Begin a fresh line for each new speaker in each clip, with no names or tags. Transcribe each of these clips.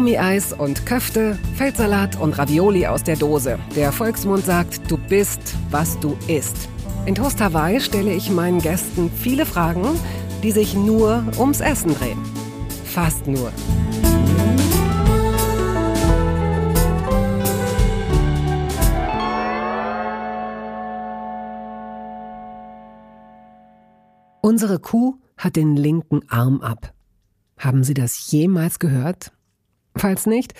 Gummieis und Köfte, Feldsalat und Ravioli aus der Dose. Der Volksmund sagt, du bist, was du isst. In Toast Hawaii stelle ich meinen Gästen viele Fragen, die sich nur ums Essen drehen. Fast nur. Unsere Kuh hat den linken Arm ab. Haben Sie das jemals gehört? Falls nicht,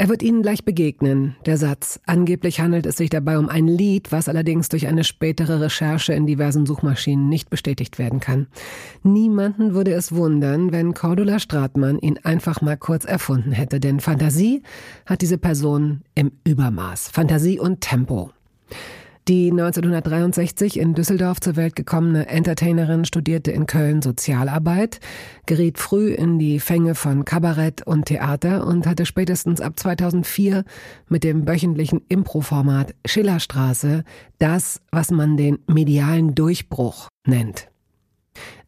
er wird Ihnen gleich begegnen. Der Satz. Angeblich handelt es sich dabei um ein Lied, was allerdings durch eine spätere Recherche in diversen Suchmaschinen nicht bestätigt werden kann. Niemanden würde es wundern, wenn Cordula Stratmann ihn einfach mal kurz erfunden hätte, denn Fantasie hat diese Person im Übermaß. Fantasie und Tempo. Die 1963 in Düsseldorf zur Welt gekommene Entertainerin studierte in Köln Sozialarbeit, geriet früh in die Fänge von Kabarett und Theater und hatte spätestens ab 2004 mit dem wöchentlichen Improformat Schillerstraße das, was man den medialen Durchbruch nennt.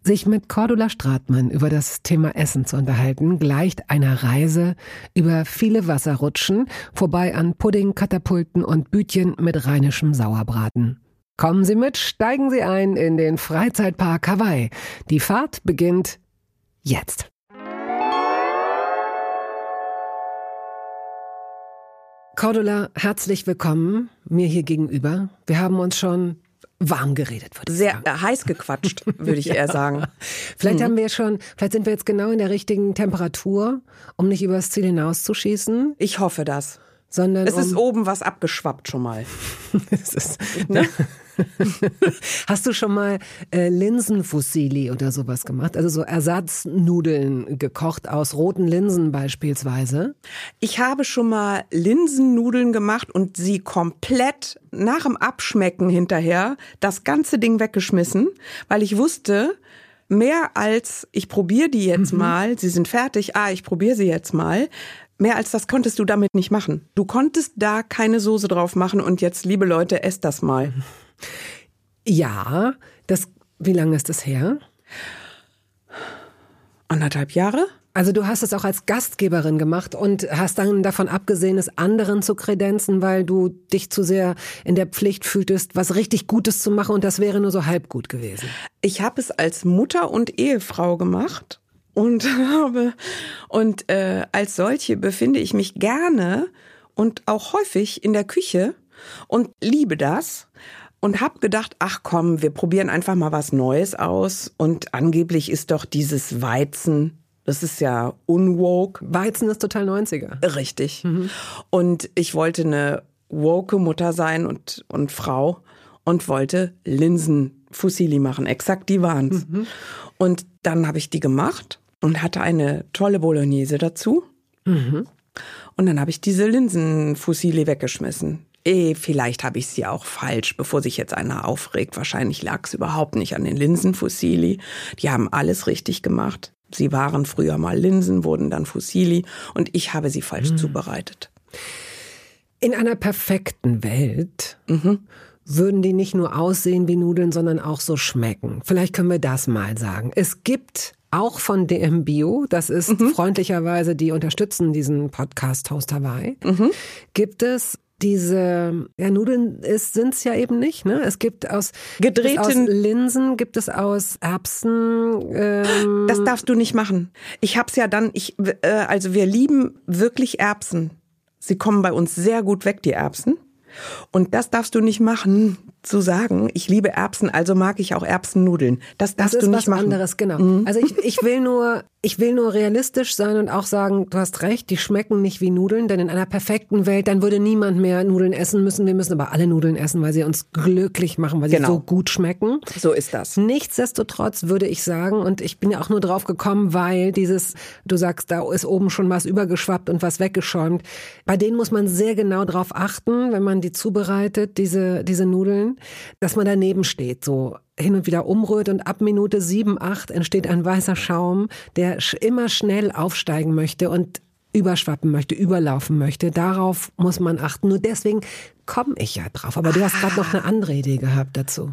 Sich mit Cordula Stratmann über das Thema Essen zu unterhalten, gleicht einer Reise über viele Wasserrutschen, vorbei an Pudding, Katapulten und Bütchen mit rheinischem Sauerbraten. Kommen Sie mit, steigen Sie ein in den Freizeitpark Hawaii. Die Fahrt beginnt jetzt. Cordula, herzlich willkommen mir hier gegenüber. Wir haben uns schon warm geredet, würde
ich Sehr sagen. heiß gequatscht, würde ich ja. eher sagen.
Vielleicht mhm. haben wir schon, vielleicht sind wir jetzt genau in der richtigen Temperatur, um nicht übers Ziel hinauszuschießen.
Ich hoffe das. Sondern es um ist oben was abgeschwappt schon mal. es ist,
ne? Hast du schon mal äh, Linsenfusilli oder sowas gemacht? Also so Ersatznudeln gekocht aus roten Linsen beispielsweise?
Ich habe schon mal Linsennudeln gemacht und sie komplett nach dem Abschmecken hinterher das ganze Ding weggeschmissen, weil ich wusste, mehr als ich probiere die jetzt mhm. mal, sie sind fertig, ah, ich probiere sie jetzt mal, Mehr als das konntest du damit nicht machen. Du konntest da keine Soße drauf machen und jetzt, liebe Leute, esst das mal.
Ja, das, wie lange ist das her?
Anderthalb Jahre?
Also du hast es auch als Gastgeberin gemacht und hast dann davon abgesehen, es anderen zu kredenzen, weil du dich zu sehr in der Pflicht fühltest, was richtig Gutes zu machen und das wäre nur so halb gut gewesen.
Ich habe es als Mutter und Ehefrau gemacht und habe und äh, als solche befinde ich mich gerne und auch häufig in der Küche und liebe das und habe gedacht, ach komm, wir probieren einfach mal was Neues aus. Und angeblich ist doch dieses Weizen, das ist ja unwoke.
Weizen ist total 90er.
Richtig. Mhm. Und ich wollte eine woke Mutter sein und, und Frau und wollte Linsenfusilli machen. Exakt die waren's. Mhm. Und dann habe ich die gemacht und hatte eine tolle Bolognese dazu. Mhm. Und dann habe ich diese Linsenfusilli weggeschmissen. Eh, vielleicht habe ich sie auch falsch, bevor sich jetzt einer aufregt. Wahrscheinlich lag es überhaupt nicht an den Linsenfusilli. Die haben alles richtig gemacht. Sie waren früher mal Linsen, wurden dann Fusilli und ich habe sie falsch mhm. zubereitet.
In einer perfekten Welt mhm. würden die nicht nur aussehen wie Nudeln, sondern auch so schmecken. Vielleicht können wir das mal sagen. Es gibt auch von DM Bio, das ist mhm. freundlicherweise, die unterstützen diesen Podcast Toast Hawaii, mhm. gibt es diese ja, Nudeln sind es ja eben nicht. Ne? Es gibt aus gedrehten aus Linsen, gibt es aus Erbsen.
Ähm das darfst du nicht machen. Ich hab's ja dann. Ich äh, also wir lieben wirklich Erbsen. Sie kommen bei uns sehr gut weg, die Erbsen. Und das darfst du nicht machen zu sagen, ich liebe Erbsen, also mag ich auch Erbsennudeln. Das darfst
das
du nicht machen.
Das ist was anderes, genau. Mhm. Also ich, ich will nur, ich will nur realistisch sein und auch sagen, du hast recht, die schmecken nicht wie Nudeln, denn in einer perfekten Welt, dann würde niemand mehr Nudeln essen müssen. Wir müssen aber alle Nudeln essen, weil sie uns glücklich machen, weil genau. sie so gut schmecken.
So ist das.
Nichtsdestotrotz würde ich sagen, und ich bin ja auch nur drauf gekommen, weil dieses, du sagst, da ist oben schon was übergeschwappt und was weggeschäumt. Bei denen muss man sehr genau drauf achten, wenn man die zubereitet, diese, diese Nudeln dass man daneben steht, so hin und wieder umrührt und ab Minute sieben, acht entsteht ein weißer Schaum, der immer schnell aufsteigen möchte und überschwappen möchte, überlaufen möchte. Darauf muss man achten. Nur deswegen komme ich ja drauf. Aber du hast gerade noch eine andere Idee gehabt dazu.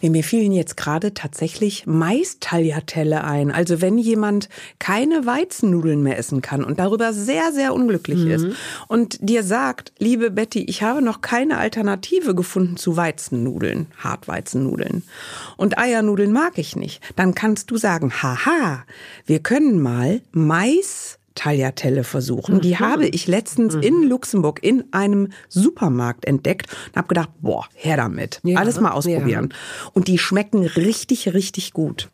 Nee, mir fielen jetzt gerade tatsächlich Mais-Tagliatelle ein. Also wenn jemand keine Weizennudeln mehr essen kann und darüber sehr, sehr unglücklich mhm. ist und dir sagt, liebe Betty, ich habe noch keine Alternative gefunden zu Weizennudeln, Hartweizennudeln und Eiernudeln mag ich nicht, dann kannst du sagen, haha, wir können mal Mais Tagliatelle versuchen. Die mhm. habe ich letztens mhm. in Luxemburg in einem Supermarkt entdeckt und habe gedacht, boah, her damit. Ja, Alles mal ausprobieren. Ja. Und die schmecken richtig, richtig gut.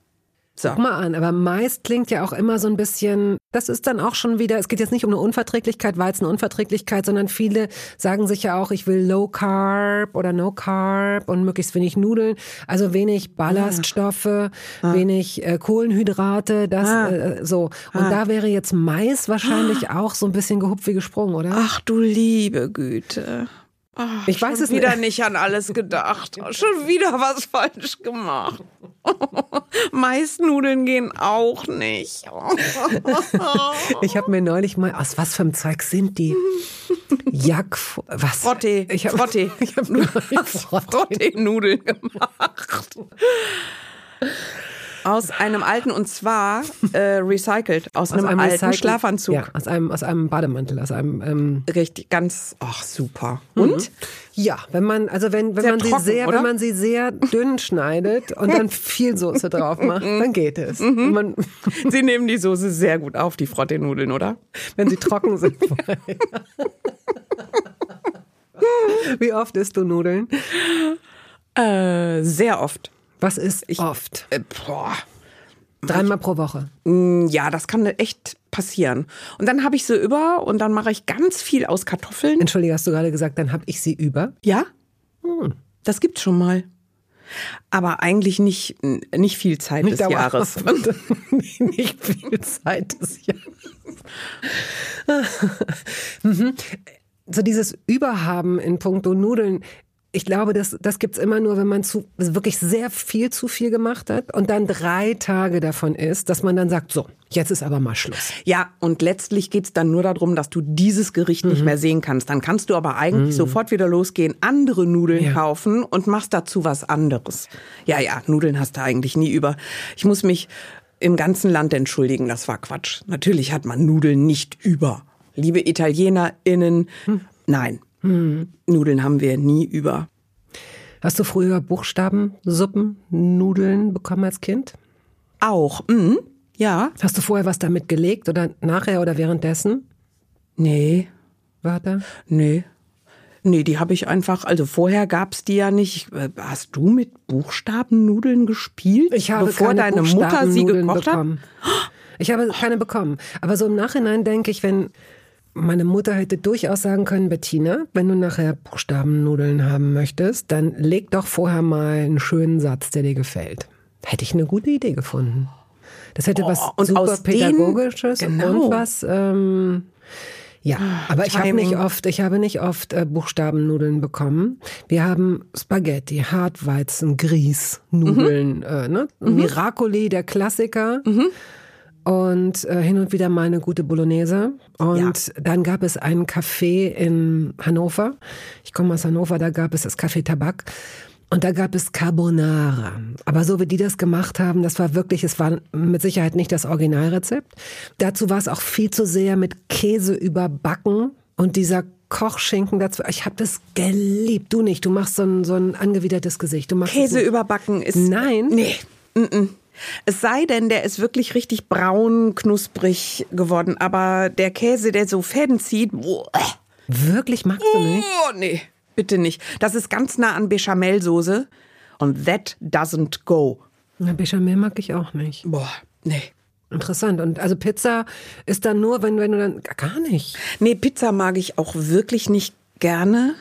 So. Guck mal an, aber Mais klingt ja auch immer so ein bisschen, das ist dann auch schon wieder, es geht jetzt nicht um eine Unverträglichkeit, Weizenunverträglichkeit, sondern viele sagen sich ja auch, ich will Low Carb oder No Carb und möglichst wenig Nudeln, also wenig Ballaststoffe, ah. ah. wenig äh, Kohlenhydrate, das ah. äh, so. Und ah. da wäre jetzt Mais wahrscheinlich ah. auch so ein bisschen gehupft wie gesprungen, oder?
Ach du liebe Güte.
Ach, ich weiß es
wieder nicht an alles gedacht. Schon wieder was falsch gemacht. Maisnudeln gehen auch nicht.
ich habe mir neulich mal, aus was für einem Zeug sind die? Jack, was?
Frotte. Ich habe Frotte. Ich hab Frotte-Nudeln gemacht. Aus einem alten und zwar äh, recycelt aus, aus einem, einem, alten Schlafanzug. Ja,
aus einem aus einem Bademantel, aus einem
ähm richtig ganz ach super.
Mhm. Und ja, wenn man also wenn wenn sehr man trocken, sie sehr oder? wenn man sie sehr dünn schneidet und dann viel Soße drauf macht, dann geht es. Mhm.
Sie nehmen die Soße sehr gut auf, die Frotte-Nudeln, oder?
Wenn sie trocken sind. Wie oft isst du Nudeln?
Äh, sehr oft.
Was ist ich, oft?
Äh, boah.
Dreimal pro Woche.
Mm, ja, das kann echt passieren. Und dann habe ich sie über und dann mache ich ganz viel aus Kartoffeln.
Entschuldige, hast du gerade gesagt, dann habe ich sie über?
Ja. Hm. Das gibt's schon mal. Aber eigentlich nicht, nicht viel Zeit nicht des Jahres.
nicht viel Zeit des Jahres. Mhm. so dieses Überhaben in puncto Nudeln ich glaube, das, das gibt's immer nur, wenn man zu, wirklich sehr viel zu viel gemacht hat und dann drei Tage davon ist, dass man dann sagt, so, jetzt ist aber mal Schluss.
Ja, und letztlich geht's dann nur darum, dass du dieses Gericht mhm. nicht mehr sehen kannst. Dann kannst du aber eigentlich mhm. sofort wieder losgehen, andere Nudeln ja. kaufen und machst dazu was anderes. Ja, ja, Nudeln hast du eigentlich nie über. Ich muss mich im ganzen Land entschuldigen, das war Quatsch. Natürlich hat man Nudeln nicht über. Liebe ItalienerInnen, hm. nein, hm. Nudeln haben wir nie über.
Hast du früher Buchstabensuppen, Nudeln bekommen als Kind?
Auch, mhm. ja.
Hast du vorher was damit gelegt oder nachher oder währenddessen?
Nee.
Warte?
Nee. Nee, die habe ich einfach, also vorher gab's die ja nicht. Hast du mit Buchstabennudeln gespielt?
Ich habe bevor keine deine Mutter sie gekocht bekommen. hat? Ich habe keine bekommen. Aber so im Nachhinein denke ich, wenn meine Mutter hätte durchaus sagen können, Bettina, wenn du nachher Buchstabennudeln haben möchtest, dann leg doch vorher mal einen schönen Satz, der dir gefällt. Hätte ich eine gute Idee gefunden. Das hätte oh, was und super pädagogisches
genau.
und was ähm, ja, aber ich habe nicht oft, ich habe nicht oft äh, Buchstabennudeln bekommen. Wir haben Spaghetti, Hartweizen, Grieß, Nudeln, mhm. äh, ne? Mhm. Miracoli, der Klassiker. Mhm und äh, hin und wieder mal eine gute Bolognese. Und ja. dann gab es einen Café in Hannover. Ich komme aus Hannover, da gab es das Café Tabak. Und da gab es Carbonara. Aber so wie die das gemacht haben, das war wirklich, es war mit Sicherheit nicht das Originalrezept. Dazu war es auch viel zu sehr mit Käse überbacken und dieser Kochschinken dazu. Ich habe das geliebt. Du nicht. Du machst so ein, so ein angewidertes Gesicht. Du machst
Käse überbacken ist.
Nein.
Nee. Mm -mm. Es sei denn, der ist wirklich richtig braun, knusprig geworden. Aber der Käse, der so Fäden zieht, boah.
Wirklich magst du nicht?
Oh, nee, bitte nicht. Das ist ganz nah an Bechamelsoße. Und that doesn't go.
Na, Bechamel mag ich auch nicht.
Boah, nee.
Interessant. Und also Pizza ist dann nur, wenn, wenn du dann gar nicht.
Nee, Pizza mag ich auch wirklich nicht gerne.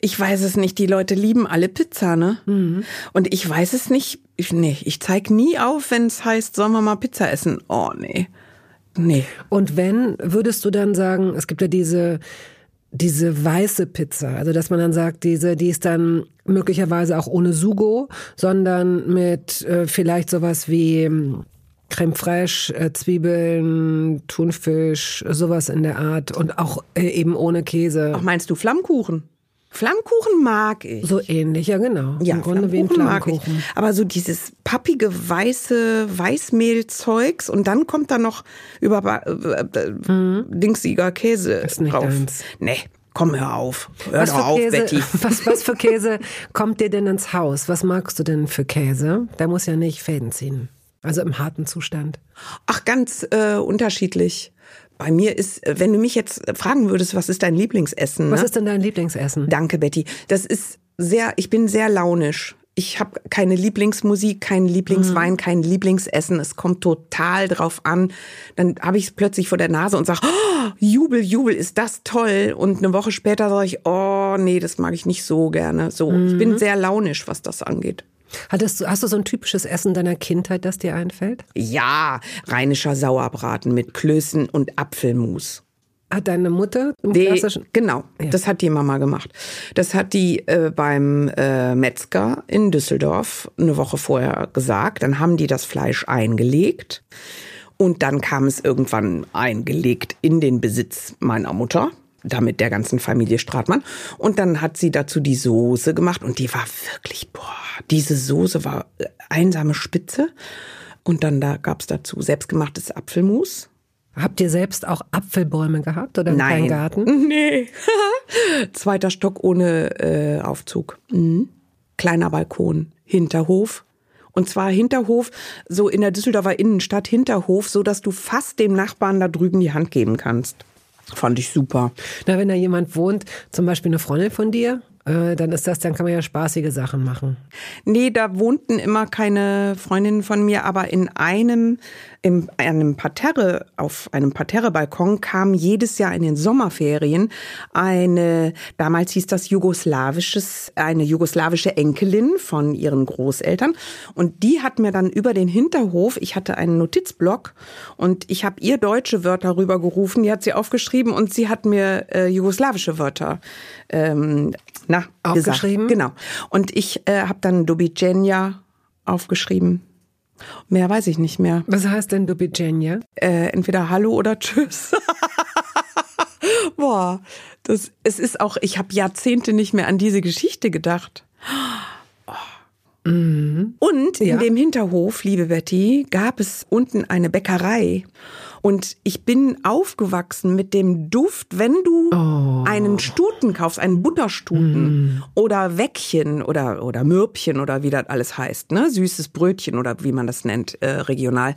Ich weiß es nicht. Die Leute lieben alle Pizza, ne? Mhm. Und ich weiß es nicht. Ich, nee, ich zeig nie auf, wenn es heißt, sollen wir mal Pizza essen. Oh, nee. Nee.
Und wenn, würdest du dann sagen, es gibt ja diese, diese weiße Pizza, also dass man dann sagt, diese, die ist dann möglicherweise auch ohne Sugo, sondern mit äh, vielleicht sowas wie ähm, Creme fraiche, äh, Zwiebeln, Thunfisch, sowas in der Art und auch äh, eben ohne Käse.
Ach, meinst du Flammkuchen? Flammkuchen mag ich.
So ähnlich, ja genau.
Ja,
Im Grunde wie ein
Flammkuchen mag ich.
Flammkuchen.
Aber so dieses pappige weiße Weißmehlzeugs und dann kommt da noch über äh, äh, dingsiger Käse
Ist nicht
drauf.
deins.
Nee, komm hör auf. Hör
Was
doch auf,
Käse,
Betty.
was, was für Käse kommt dir denn ins Haus? Was magst du denn für Käse? Der muss ja nicht Fäden ziehen. Also im harten Zustand.
Ach, ganz äh, unterschiedlich. Bei mir ist, wenn du mich jetzt fragen würdest, was ist dein Lieblingsessen?
Was
ne?
ist denn dein Lieblingsessen?
Danke, Betty. Das ist sehr, ich bin sehr launisch. Ich habe keine Lieblingsmusik, keinen Lieblingswein,
Mhm.
kein Lieblingsessen. Es kommt total drauf an. Dann habe ich es plötzlich vor der Nase und sage, oh, Jubel, Jubel, ist das toll. Und eine Woche später sage ich, oh nee, das mag ich nicht so gerne. So, ich
Mhm.
bin sehr launisch, was das angeht.
Hattest du, hast du so ein typisches Essen deiner Kindheit, das dir einfällt?
Ja, rheinischer Sauerbraten mit Klößen und Apfelmus.
Hat deine Mutter im
Die,
klassischen
genau, das hat die Mama gemacht. Das hat die äh, beim äh, Metzger in Düsseldorf eine Woche vorher gesagt. Dann haben die das Fleisch eingelegt und dann kam es irgendwann eingelegt in den Besitz meiner Mutter, damit der ganzen Familie Stratmann. Und dann hat sie dazu die Soße gemacht und die war wirklich, boah, diese Soße war äh, einsame Spitze. Und dann da gab's dazu selbstgemachtes Apfelmus.
Habt ihr selbst auch Apfelbäume gehabt oder einen
Nein.
Garten?
Nee. Zweiter Stock ohne äh, Aufzug. Mhm. Kleiner Balkon, Hinterhof. Und zwar Hinterhof, so in der Düsseldorfer Innenstadt, Hinterhof, so dass du fast dem Nachbarn da drüben die Hand geben kannst. Fand ich super.
Na, wenn da jemand wohnt, zum Beispiel eine Freundin von dir, dann ist das, dann kann man ja spaßige Sachen machen.
Nee, da wohnten immer keine Freundinnen von mir, aber in einem, in einem Parterre, auf einem Parterre-Balkon kam jedes Jahr in den Sommerferien eine, damals hieß das jugoslawisches, eine jugoslawische Enkelin von ihren Großeltern. Und die hat mir dann über den Hinterhof, ich hatte einen Notizblock und ich habe ihr deutsche Wörter rübergerufen, die hat sie aufgeschrieben und sie hat mir äh, jugoslawische Wörter ähm, na,
Aufgeschrieben?
Gesagt. Genau. Und ich äh, habe dann Dobijenja aufgeschrieben. Mehr weiß ich nicht mehr.
Was heißt denn Dubijenja?
Äh, entweder Hallo oder Tschüss. Boah, das, es ist auch, ich habe Jahrzehnte nicht mehr an diese Geschichte gedacht. Und
Ja.
in dem Hinterhof, liebe Betty, gab es unten eine Bäckerei. Und ich bin aufgewachsen mit dem Duft, wenn du einen Stuten kaufst, einen Butterstuten oder Weckchen oder, oder Mürbchen oder wie das alles heißt, ne? Süßes Brötchen oder wie man das nennt, äh, regional.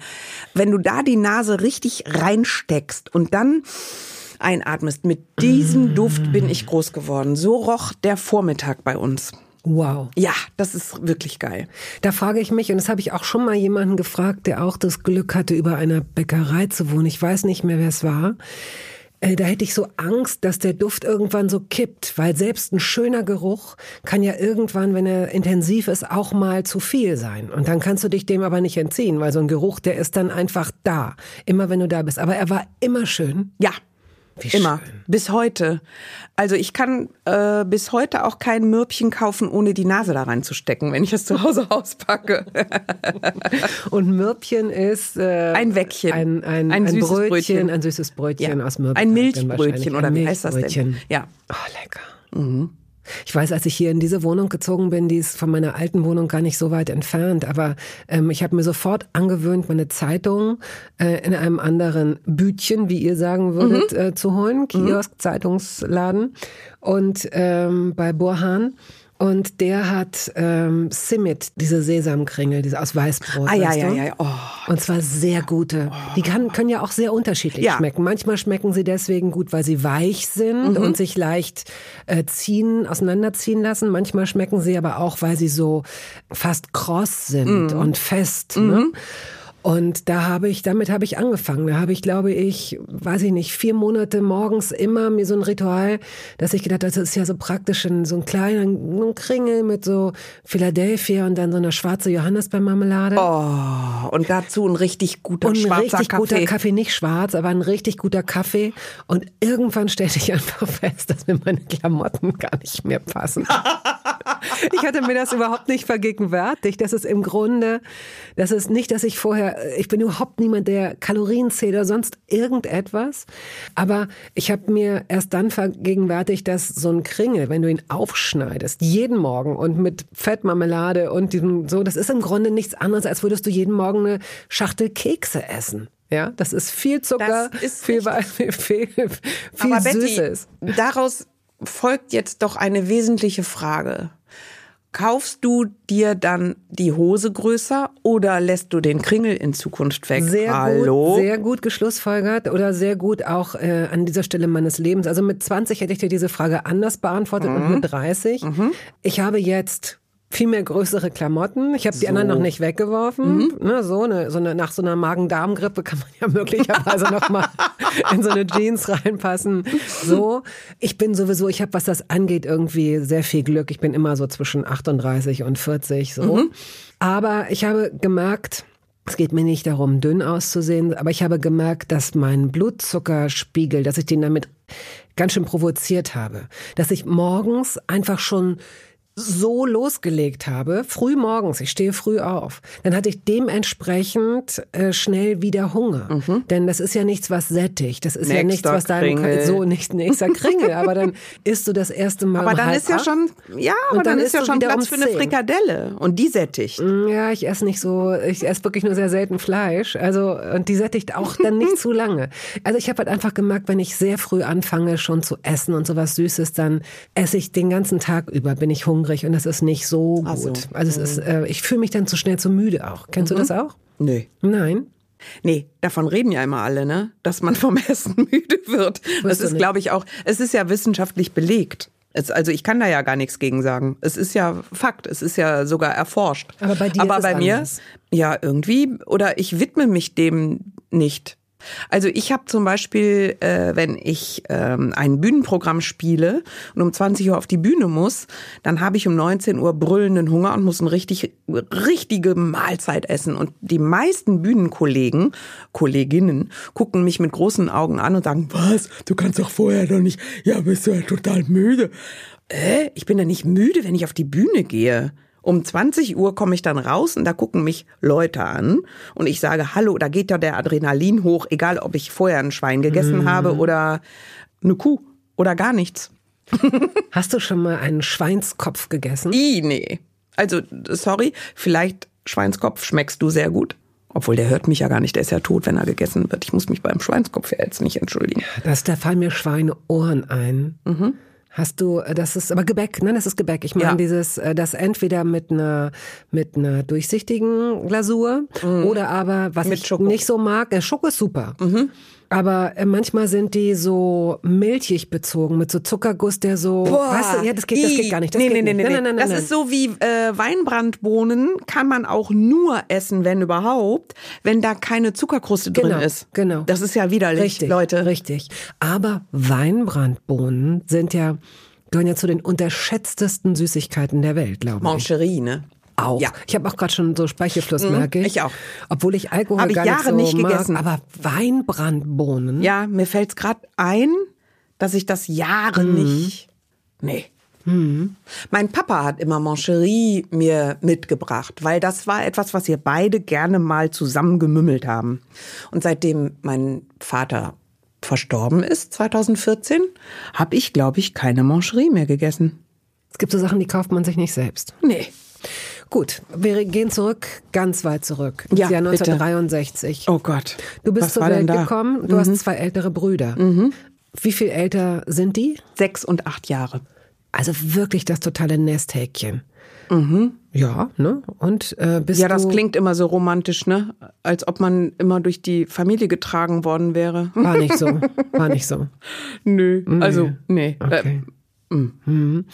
Wenn du da die Nase richtig reinsteckst und dann einatmest, mit diesem Duft bin ich groß geworden. So roch der Vormittag bei uns.
Wow.
Ja, das ist wirklich geil.
Da frage ich mich, und das habe ich auch schon mal jemanden gefragt, der auch das Glück hatte, über einer Bäckerei zu wohnen. Ich weiß nicht mehr, wer es war. Äh, Da hätte ich so Angst, dass der Duft irgendwann so kippt, weil selbst ein schöner Geruch kann ja irgendwann, wenn er intensiv ist, auch mal zu viel sein. Und dann kannst du dich dem aber nicht entziehen, weil so ein Geruch, der ist dann einfach da, immer wenn du da bist. Aber er war immer schön.
Ja.
Wie
Immer.
schön.
Bis heute. Also ich kann äh, bis heute auch kein Mürbchen kaufen, ohne die Nase da reinzustecken, wenn ich es zu Hause auspacke.
Und Mürbchen ist äh,
Ein Weckchen.
ein, ein,
Ein
ein
süßes
Brötchen,
Brötchen.
ein süßes Brötchen aus Mürbchen.
Ein Milchbrötchen oder wie heißt das denn? Ja.
Oh, lecker. Ich weiß, als ich hier in diese Wohnung gezogen bin, die ist von meiner alten Wohnung gar nicht so weit entfernt, aber ähm, ich habe mir sofort angewöhnt, meine Zeitung äh, in einem anderen Bütchen, wie ihr sagen würdet, äh, zu holen, Kiosk, Zeitungsladen und ähm, bei Burhan. Und der hat ähm, Simit, diese Sesamkringel, diese aus Weißbrot.
Ah, ja, ja, ja, ja. Oh.
Und zwar sehr gute. Die kann, können ja auch sehr unterschiedlich
Ja.
schmecken. Manchmal schmecken sie deswegen gut, weil sie weich sind und sich leicht äh, ziehen, auseinanderziehen lassen. Manchmal schmecken sie aber auch, weil sie so fast kross sind und fest. Ne? Und da habe ich, damit habe ich angefangen. Da habe ich, glaube ich, weiß ich nicht, vier Monate morgens immer mir so ein Ritual, dass ich gedacht habe, das ist ja so praktisch, ein- so ein kleiner ein Kringel mit so Philadelphia und dann so eine schwarze Johannisbeermarmelade.
Oh, und dazu ein richtig guter
Und ein
schwarzer
richtig
Kaffee.
guter Kaffee, nicht schwarz, aber ein richtig guter Kaffee. Und irgendwann stellte ich einfach fest, dass mir meine Klamotten gar nicht mehr passen. ich hatte mir das überhaupt nicht vergegenwärtigt. Das ist im Grunde, das ist nicht, dass ich vorher, ich bin überhaupt niemand, der Kalorien zählt oder sonst irgendetwas. Aber ich habe mir erst dann vergegenwärtigt, dass so ein Kringel, wenn du ihn aufschneidest, jeden Morgen und mit Fettmarmelade und diesem, so, das ist im Grunde nichts anderes, als würdest du jeden Morgen eine Schachtel Kekse essen. Ja, das ist viel Zucker,
ist
viel, viel, viel, viel
Aber Betty,
Süßes.
daraus folgt jetzt doch eine wesentliche Frage. Kaufst du dir dann die Hose größer oder lässt du den Kringel in Zukunft weg?
Sehr
Hallo?
gut, sehr gut geschlussfolgert oder sehr gut auch äh, an dieser Stelle meines Lebens. Also mit 20 hätte ich dir diese Frage anders beantwortet und mit 30. Ich habe jetzt viel mehr größere Klamotten. Ich habe die anderen noch nicht weggeworfen. Ne, so eine, so eine, nach so einer Magen-Darm-Grippe kann man ja möglicherweise noch mal in so eine Jeans reinpassen. So, ich bin sowieso, ich habe, was das angeht, irgendwie sehr viel Glück. Ich bin immer so zwischen 38 und 40 so. Aber ich habe gemerkt, es geht mir nicht darum, dünn auszusehen, aber ich habe gemerkt, dass mein Blutzuckerspiegel, dass ich den damit ganz schön provoziert habe. Dass ich morgens einfach schon so losgelegt habe, früh morgens, ich stehe früh auf, dann hatte ich dementsprechend äh, schnell wieder Hunger. Denn das ist ja nichts, was sättigt. Das ist ja nichts,
Nächster
was deinem so nicht nächster Kringel, aber dann isst du das erste Mal
Aber
um
dann ist ja
acht.
schon, ja, aber
Und
dann,
dann
ist ja schon Platz
um
für eine
10.
Frikadelle und die sättigt.
Ja, ich esse nicht so, ich esse wirklich nur sehr selten Fleisch. Also, und die sättigt auch dann nicht zu lange. Also ich habe halt einfach gemerkt, wenn ich sehr früh anfange schon zu essen und sowas Süßes, dann esse ich den ganzen Tag über, bin ich hungrig und das ist nicht so gut.
so.
Also es ist, äh, ich fühle mich dann zu schnell zu müde auch. Kennst du das auch?
Nö.
Nein.
Nee, davon reden ja immer alle, ne? Dass man vom Essen müde wird. Das ist, glaube ich, auch, es ist ja wissenschaftlich belegt. Es, also ich kann da ja gar nichts gegen sagen. Es ist ja Fakt, es ist ja sogar erforscht.
Aber bei dir
Aber
ist es
bei mir,
anders.
ja, irgendwie, oder ich widme mich dem nicht. Also ich habe zum Beispiel, äh, wenn ich ähm, ein Bühnenprogramm spiele und um 20 Uhr auf die Bühne muss, dann habe ich um 19 Uhr brüllenden Hunger und muss eine richtig, richtige Mahlzeit essen. Und die meisten Bühnenkollegen, Kolleginnen, gucken mich mit großen Augen an und sagen, was, du kannst doch vorher doch nicht, ja, bist du ja total müde. Äh, ich bin ja nicht müde, wenn ich auf die Bühne gehe. Um 20 Uhr komme ich dann raus und da gucken mich Leute an und ich sage, hallo, da geht ja der Adrenalin hoch, egal ob ich vorher ein Schwein gegessen habe oder eine Kuh oder gar nichts.
Hast du schon mal einen Schweinskopf gegessen?
I, nee. Also, sorry, vielleicht Schweinskopf schmeckst du sehr gut. Obwohl, der hört mich ja gar nicht, der ist ja tot, wenn er gegessen wird. Ich muss mich beim Schweinskopf ja jetzt nicht entschuldigen.
Das, da fallen mir Schweineohren ein. Hast du, äh, das ist aber Gebäck, ne? Das ist Gebäck. Ich meine
Ja.
dieses, äh, das entweder mit einer mit einer durchsichtigen Glasur oder aber was
Mit
ich
Schoko.
nicht so mag, äh, Schoko ist super. Aber äh, manchmal sind die so milchig bezogen mit so Zuckerguss, der so, weißt du, ja, das geht, das geht gar nicht. Das
nee,
geht
nee, nee,
nicht.
nee,
Nein, nein, nein,
Das
nein.
ist so wie äh, Weinbrandbohnen kann man auch nur essen, wenn überhaupt, wenn da keine Zuckerkruste drin
Genau,
ist.
genau.
Das ist ja widerlich,
Richtig,
Leute.
Richtig. Aber Weinbrandbohnen sind ja, gehören ja zu den unterschätztesten Süßigkeiten der Welt, glaube ich.
Mancherie, ne?
Auch.
Ja. Mhm,
Ich habe auch gerade schon so Speichelfluss, merke ich.
ich auch.
Obwohl ich Alkohol
Hab ich
gar
Jahre
nicht so
nicht
mag,
gegessen.
aber Weinbrandbohnen.
Ja, mir fällt's grad ein, dass ich das Jahre
Mhm.
nicht. Nee. Mein Papa hat immer Mancherie mir mitgebracht, weil das war etwas, was wir beide gerne mal zusammen gemümmelt haben. Und seitdem mein Vater verstorben ist, 2014, habe ich, glaube ich, keine Mancherie mehr gegessen.
Es gibt so Sachen, die kauft man sich nicht selbst.
Nee.
Gut, wir gehen zurück, ganz weit zurück. ins
Ja,
Jahr
bitte.
1963.
Oh Gott.
Du bist
Was
zur Welt?
Mhm.
gekommen, du hast zwei ältere Brüder. Wie viel älter sind die?
Sechs und acht Jahre.
Also wirklich das totale Nesthäkchen. Ja, ne? Und äh, bist
Mhm. Ja, das klingt immer so romantisch, ne? Als ob man immer durch die Familie getragen worden wäre.
war nicht so, war nicht so.
Nö. Also, nee.
Okay. Mhm.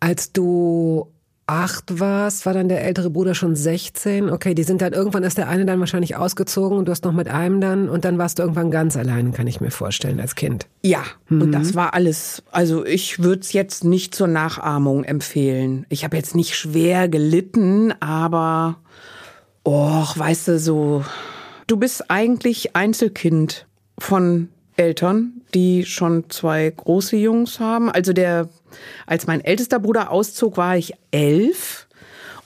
Als du acht warst, war dann der ältere Bruder schon 16. Okay, die sind dann irgendwann ist der eine dann wahrscheinlich ausgezogen und du hast noch mit einem dann und dann warst du irgendwann ganz allein, kann ich mir vorstellen, als Kind.
Ja, und das war alles. Also ich würde es jetzt nicht zur Nachahmung empfehlen. Ich habe jetzt nicht schwer gelitten, aber och, weißt du, so, du bist eigentlich Einzelkind von Eltern, die schon zwei große Jungs haben. Also der, als mein ältester Bruder auszog, war ich elf.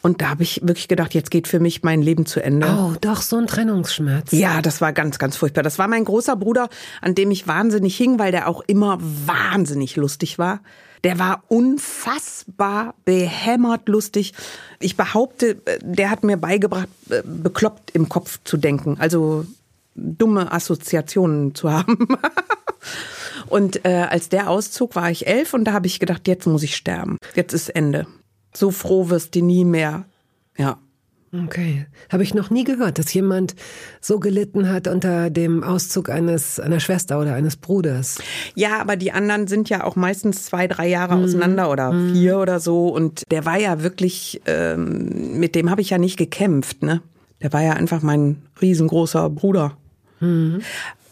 Und da habe ich wirklich gedacht, jetzt geht für mich mein Leben zu Ende.
Oh, doch, so ein Trennungsschmerz.
Ja, das war ganz, ganz furchtbar. Das war mein großer Bruder, an dem ich wahnsinnig hing, weil der auch immer wahnsinnig lustig war. Der war unfassbar behämmert lustig. Ich behaupte, der hat mir beigebracht, äh, bekloppt im Kopf zu denken. Also dumme Assoziationen zu haben. und äh, als der auszog, war ich elf und da habe ich gedacht, jetzt muss ich sterben. Jetzt ist Ende. So froh wirst du nie mehr. Ja.
Okay. Habe ich noch nie gehört, dass jemand so gelitten hat unter dem Auszug eines einer Schwester oder eines Bruders.
Ja, aber die anderen sind ja auch meistens zwei, drei Jahre mhm. auseinander oder mhm. vier oder so. Und der war ja wirklich, ähm, mit dem habe ich ja nicht gekämpft, ne? Der war ja einfach mein riesengroßer Bruder. Mhm.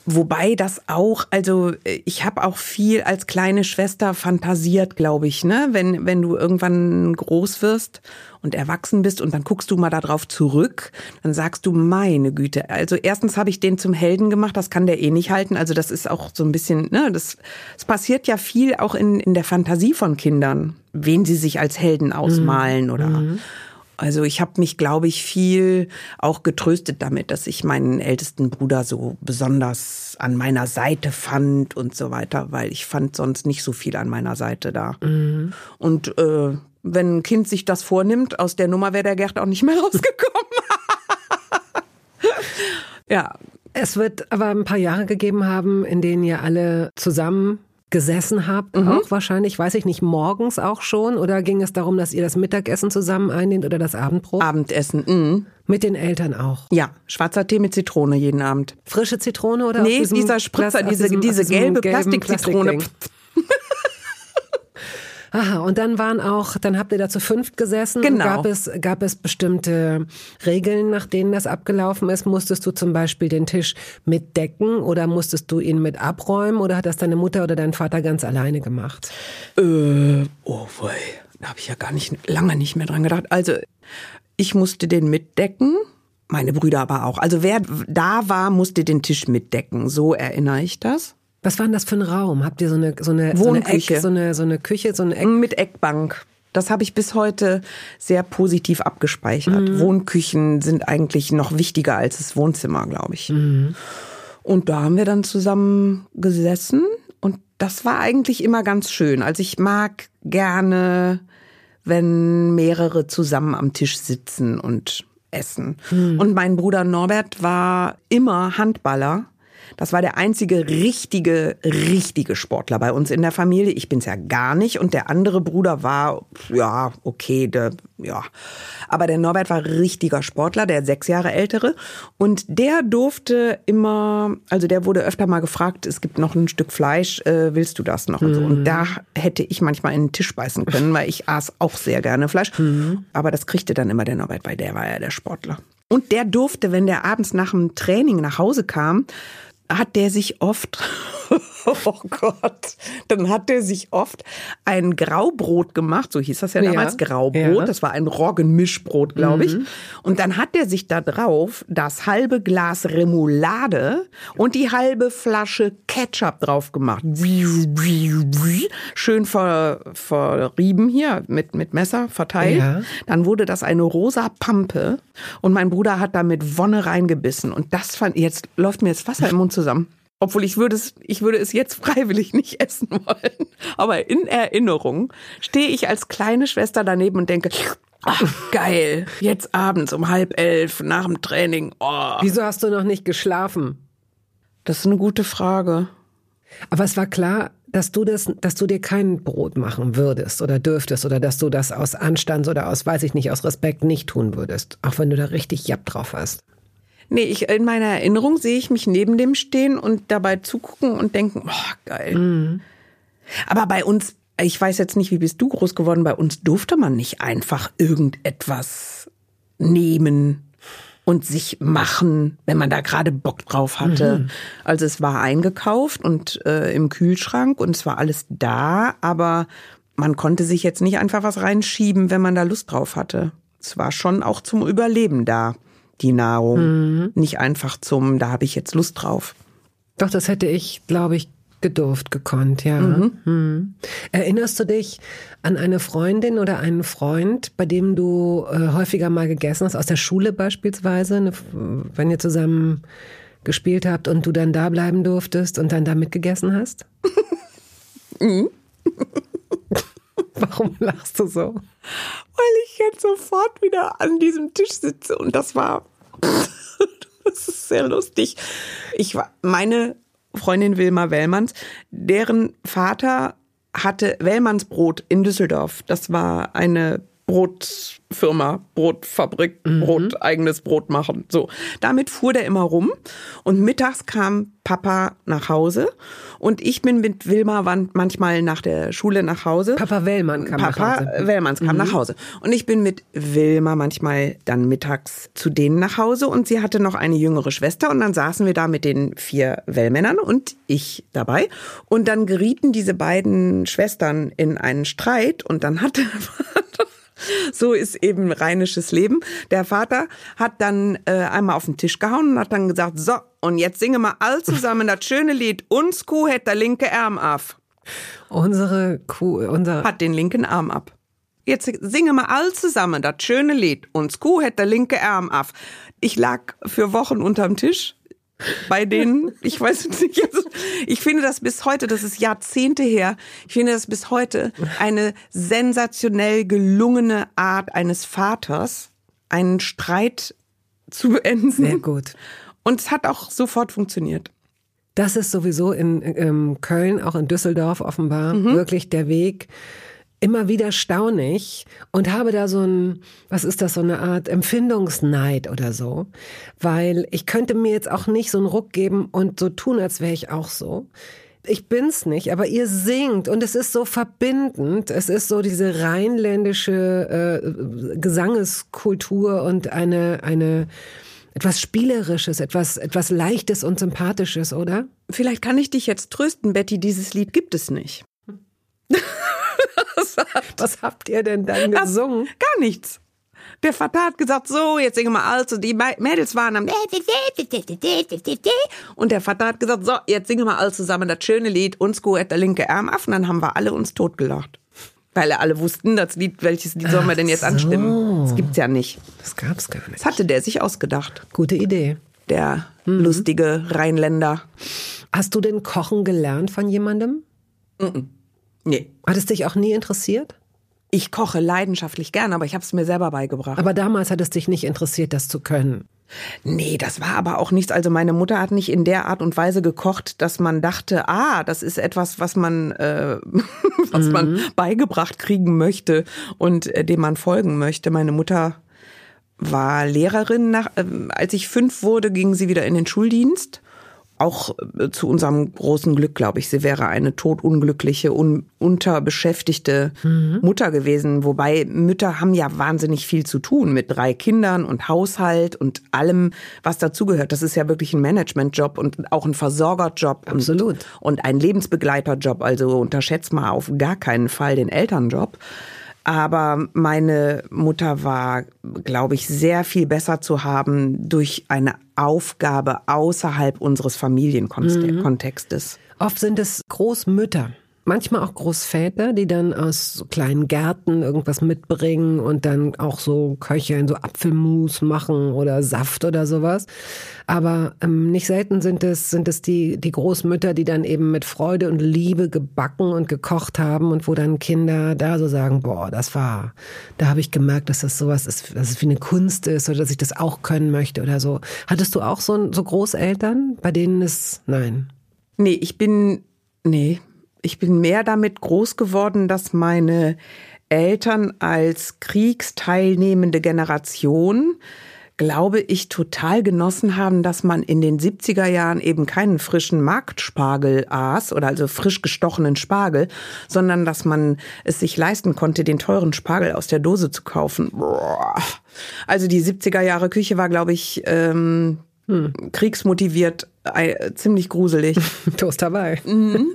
Wobei das auch, also ich habe auch viel als kleine Schwester fantasiert, glaube ich, ne? Wenn, wenn du irgendwann groß wirst und erwachsen bist und dann guckst du mal darauf zurück, dann sagst du, meine Güte. Also erstens habe ich den zum Helden gemacht, das kann der eh nicht halten. Also das ist auch so ein bisschen, ne, das, das passiert ja viel auch in, in der Fantasie von Kindern, wen sie sich als Helden ausmalen mhm. oder. Mhm. Also ich habe mich, glaube ich, viel auch getröstet damit, dass ich meinen ältesten Bruder so besonders an meiner Seite fand und so weiter, weil ich fand sonst nicht so viel an meiner Seite da. Mhm. Und äh, wenn ein Kind sich das vornimmt, aus der Nummer wäre der Gerd auch nicht mehr rausgekommen.
ja. Es wird aber ein paar Jahre gegeben haben, in denen ihr alle zusammen gesessen habt, mhm. auch wahrscheinlich, weiß ich nicht, morgens auch schon? Oder ging es darum, dass ihr das Mittagessen zusammen einnehmt oder das Abendbrot?
Abendessen, mhm.
Mit den Eltern auch?
Ja, schwarzer Tee mit Zitrone jeden Abend.
Frische Zitrone oder?
Nee, dieser Spritzer, diese, diesem, diese gelbe Plastikzitrone.
Aha, und dann waren auch, dann habt ihr da zu fünft gesessen.
Genau.
Gab es, gab es bestimmte Regeln, nach denen das abgelaufen ist? Musstest du zum Beispiel den Tisch mitdecken oder musstest du ihn mit abräumen oder hat das deine Mutter oder dein Vater ganz alleine gemacht?
Äh, oh wei, da habe ich ja gar nicht lange nicht mehr dran gedacht. Also ich musste den mitdecken. Meine Brüder aber auch. Also wer da war, musste den Tisch mitdecken. So erinnere ich das.
Was war denn das für ein Raum? Habt ihr so eine so eine
Wohnküche,
so eine, Eck, so, eine, so eine Küche, so eine
Eck mit Eckbank? Das habe ich bis heute sehr positiv abgespeichert. Mhm. Wohnküchen sind eigentlich noch wichtiger als das Wohnzimmer, glaube ich. Mhm. Und da haben wir dann zusammen gesessen und das war eigentlich immer ganz schön. Also ich mag gerne, wenn mehrere zusammen am Tisch sitzen und essen. Mhm. Und mein Bruder Norbert war immer Handballer das war der einzige richtige, richtige Sportler bei uns in der Familie. Ich bin's ja gar nicht. Und der andere Bruder war, ja, okay, der, ja. Aber der Norbert war richtiger Sportler, der sechs Jahre ältere. Und der durfte immer, also der wurde öfter mal gefragt, es gibt noch ein Stück Fleisch, äh, willst du das noch? Und, so. und da hätte ich manchmal in den Tisch beißen können, weil ich aß auch sehr gerne Fleisch. Mhm. Aber das kriegte dann immer der Norbert, weil der war ja der Sportler. Und der durfte, wenn der abends nach dem Training nach Hause kam, hat der sich oft, oh Gott, dann hat der sich oft ein Graubrot gemacht, so hieß das ja damals, ja, Graubrot, ja. das war ein Roggenmischbrot, glaube ich. Mhm. Und dann hat der sich da drauf das halbe Glas Remoulade und die halbe Flasche Ketchup drauf gemacht. Schön ver, verrieben hier, mit, mit Messer verteilt. Ja. Dann wurde das eine rosa Pampe und mein Bruder hat da mit Wonne reingebissen. Und das fand, jetzt läuft mir jetzt Wasser im Mund zusammen. Obwohl ich würde es, ich würde es jetzt freiwillig nicht essen wollen. Aber in Erinnerung stehe ich als kleine Schwester daneben und denke, Ach, geil. Jetzt abends um halb elf nach dem Training. Oh.
Wieso hast du noch nicht geschlafen?
Das ist eine gute Frage.
Aber es war klar, dass du das, dass du dir kein Brot machen würdest oder dürftest oder dass du das aus Anstands oder aus, weiß ich nicht, aus Respekt nicht tun würdest. Auch wenn du da richtig Japp drauf hast.
Nee, ich, in meiner Erinnerung sehe ich mich neben dem stehen und dabei zugucken und denken, oh, geil. Mhm. Aber bei uns, ich weiß jetzt nicht, wie bist du groß geworden, bei uns durfte man nicht einfach irgendetwas nehmen und sich machen, wenn man da gerade Bock drauf hatte. Mhm. Also es war eingekauft und äh, im Kühlschrank und es war alles da, aber man konnte sich jetzt nicht einfach was reinschieben, wenn man da Lust drauf hatte. Es war schon auch zum Überleben da die Nahrung. Mhm. Nicht einfach zum, da habe ich jetzt Lust drauf.
Doch, das hätte ich, glaube ich, Gedurft, gekonnt, ja. Mhm. Hm. Erinnerst du dich an eine Freundin oder einen Freund, bei dem du äh, häufiger mal gegessen hast, aus der Schule beispielsweise, eine, wenn ihr zusammen gespielt habt und du dann da bleiben durftest und dann da mitgegessen hast? mhm. Warum lachst du so?
Weil ich jetzt sofort wieder an diesem Tisch sitze und das war, das ist sehr lustig. Ich war, meine Freundin Wilma Wellmanns, deren Vater hatte Wellmannsbrot in Düsseldorf. Das war eine Brotfirma, Brotfabrik, mhm. Brot, eigenes Brot machen. So. Damit fuhr der immer rum und mittags kam Papa nach Hause und ich bin mit Wilma manchmal nach der Schule nach Hause.
Papa Wellmann kam
Papa
nach Hause.
Papa Wellmanns kam mhm. nach Hause und ich bin mit Wilma manchmal dann mittags zu denen nach Hause und sie hatte noch eine jüngere Schwester und dann saßen wir da mit den vier Wellmännern und ich dabei und dann gerieten diese beiden Schwestern in einen Streit und dann hatte so ist eben rheinisches Leben. Der Vater hat dann äh, einmal auf den Tisch gehauen und hat dann gesagt, so, und jetzt singen wir all zusammen das schöne Lied, uns Kuh hätt der linke Arm auf.
Unsere Kuh, unser...
Hat den linken Arm ab. Jetzt singen wir all zusammen das schöne Lied, uns Kuh hätt der linke Arm auf. Ich lag für Wochen unterm Tisch bei denen, ich weiß nicht, also ich finde das bis heute, das ist Jahrzehnte her, ich finde das bis heute eine sensationell gelungene Art eines Vaters, einen Streit zu beenden.
Sehr gut.
Und es hat auch sofort funktioniert.
Das ist sowieso in, in Köln, auch in Düsseldorf offenbar, mhm. wirklich der Weg, immer wieder staune ich und habe da so ein, was ist das, so eine Art Empfindungsneid oder so, weil ich könnte mir jetzt auch nicht so einen Ruck geben und so tun, als wäre ich auch so. Ich bin's nicht, aber ihr singt und es ist so verbindend. Es ist so diese rheinländische äh, Gesangeskultur und eine eine etwas Spielerisches, etwas, etwas Leichtes und Sympathisches, oder?
Vielleicht kann ich dich jetzt trösten, Betty, dieses Lied gibt es nicht.
Was habt ihr denn dann gesungen?
Das, gar nichts. Der Vater hat gesagt, so, jetzt singen wir also, die Mädels waren am und der Vater hat gesagt, so, jetzt singen wir alle zusammen das schöne Lied, uns gut der linke Arm auf und dann haben wir alle uns totgelacht. Weil alle wussten, das Lied, welches Lied sollen wir denn jetzt anstimmen? Das gibt's ja nicht.
Das gab's gar nicht.
Das hatte der sich ausgedacht.
Gute Idee.
Der mhm. lustige Rheinländer.
Hast du denn Kochen gelernt von jemandem?
Mhm. Nee.
Hat es dich auch nie interessiert?
Ich koche leidenschaftlich gern, aber ich habe es mir selber beigebracht.
Aber damals hat es dich nicht interessiert, das zu können.
Nee, das war aber auch nichts. Also meine Mutter hat nicht in der Art und Weise gekocht, dass man dachte, ah, das ist etwas, was man, äh, was mhm. man beigebracht kriegen möchte und äh, dem man folgen möchte. Meine Mutter war Lehrerin. Nach, äh, als ich fünf wurde, ging sie wieder in den Schuldienst auch äh, zu unserem großen Glück, glaube ich. Sie wäre eine totunglückliche, un unterbeschäftigte mhm. Mutter gewesen. Wobei Mütter haben ja wahnsinnig viel zu tun mit drei Kindern und Haushalt und allem, was dazugehört. Das ist ja wirklich ein Managementjob und auch ein Versorgerjob.
Absolut.
Und, und ein Lebensbegleiterjob. Also unterschätzt mal auf gar keinen Fall den Elternjob. Aber meine Mutter war, glaube ich, sehr viel besser zu haben durch eine Aufgabe außerhalb unseres Familienkontextes.
Mhm. Oft sind es Großmütter, manchmal auch Großväter, die dann aus so kleinen Gärten irgendwas mitbringen und dann auch so köcheln, so Apfelmus machen oder Saft oder sowas. Aber ähm, nicht selten sind es, sind es die, die Großmütter, die dann eben mit Freude und Liebe gebacken und gekocht haben und wo dann Kinder da so sagen, boah, das war, da habe ich gemerkt, dass das sowas ist, dass es wie eine Kunst ist oder dass ich das auch können möchte oder so. Hattest du auch so, so Großeltern, bei denen es, nein?
Nee, ich bin, nee, ich bin mehr damit groß geworden, dass meine Eltern als kriegsteilnehmende Generation glaube ich, total genossen haben, dass man in den 70er Jahren eben keinen frischen Marktspargel aß oder also frisch gestochenen Spargel, sondern dass man es sich leisten konnte, den teuren Spargel aus der Dose zu kaufen. Also die 70er Jahre Küche war, glaube ich, ähm, hm. kriegsmotiviert ziemlich gruselig.
Toast Hawaii.
Mhm.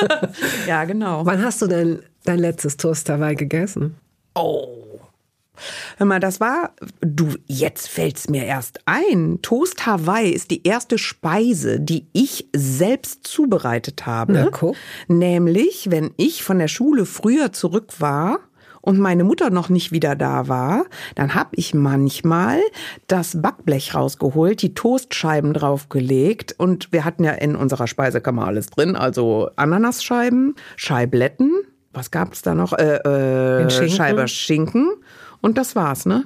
ja, genau.
Wann hast du denn dein letztes Toast Hawaii gegessen?
Oh, Hör mal, das war, du, jetzt fällt's mir erst ein. Toast Hawaii ist die erste Speise, die ich selbst zubereitet habe.
Na, guck.
Nämlich, wenn ich von der Schule früher zurück war, und meine Mutter noch nicht wieder da war, dann habe ich manchmal das Backblech rausgeholt, die Toastscheiben draufgelegt und wir hatten ja in unserer Speisekammer alles drin, also Ananasscheiben, Scheibletten, was gab's da noch? Äh, äh,
Schinken.
Scheibe Schinken und das war's, ne?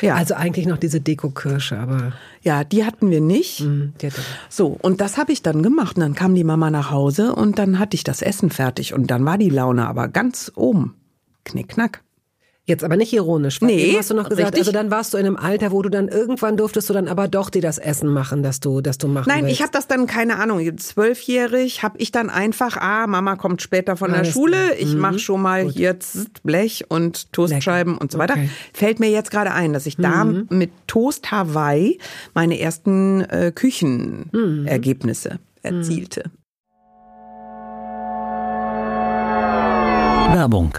Ja.
Also eigentlich noch diese Deko-Kirsche, aber
ja, die hatten wir nicht.
hm, die hatte-
So, und das habe ich dann gemacht. Und dann kam die Mama nach Hause und dann hatte ich das Essen fertig. Und dann war die Laune aber ganz oben. Knickknack.
Jetzt aber nicht ironisch. weil
Nee,
hast du noch gesagt,
richtig.
also dann warst du in einem Alter, wo du dann irgendwann durftest du dann aber doch dir das Essen machen, dass du, dass du machen
Nein,
willst.
ich habe das dann, keine Ahnung, zwölfjährig habe ich dann einfach, ah, Mama kommt später von der
Alles
Schule,
klar.
ich mach schon mal hier zzzt, Blech und Toastscheiben und so weiter.
Okay.
Fällt mir jetzt gerade ein, dass ich da mit Toast Hawaii meine ersten äh, Küchenergebnisse erzielte.
Werbung.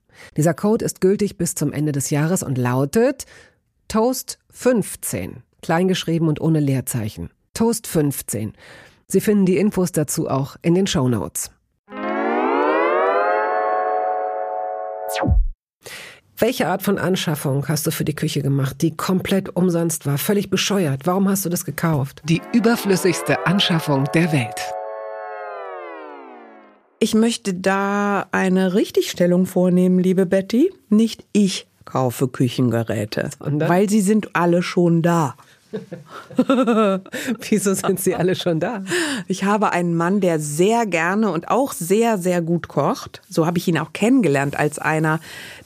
Dieser Code ist gültig bis zum Ende des Jahres und lautet Toast 15, kleingeschrieben und ohne Leerzeichen. Toast 15. Sie finden die Infos dazu auch in den Show Notes. Welche Art von Anschaffung hast du für die Küche gemacht, die komplett umsonst war, völlig bescheuert? Warum hast du das gekauft? Die überflüssigste Anschaffung der Welt.
Ich möchte da eine Richtigstellung vornehmen, liebe Betty. Nicht ich kaufe Küchengeräte,
Sondern?
weil sie sind alle schon da.
Wieso sind sie alle schon da?
Ich habe einen Mann, der sehr gerne und auch sehr, sehr gut kocht. So habe ich ihn auch kennengelernt als einer,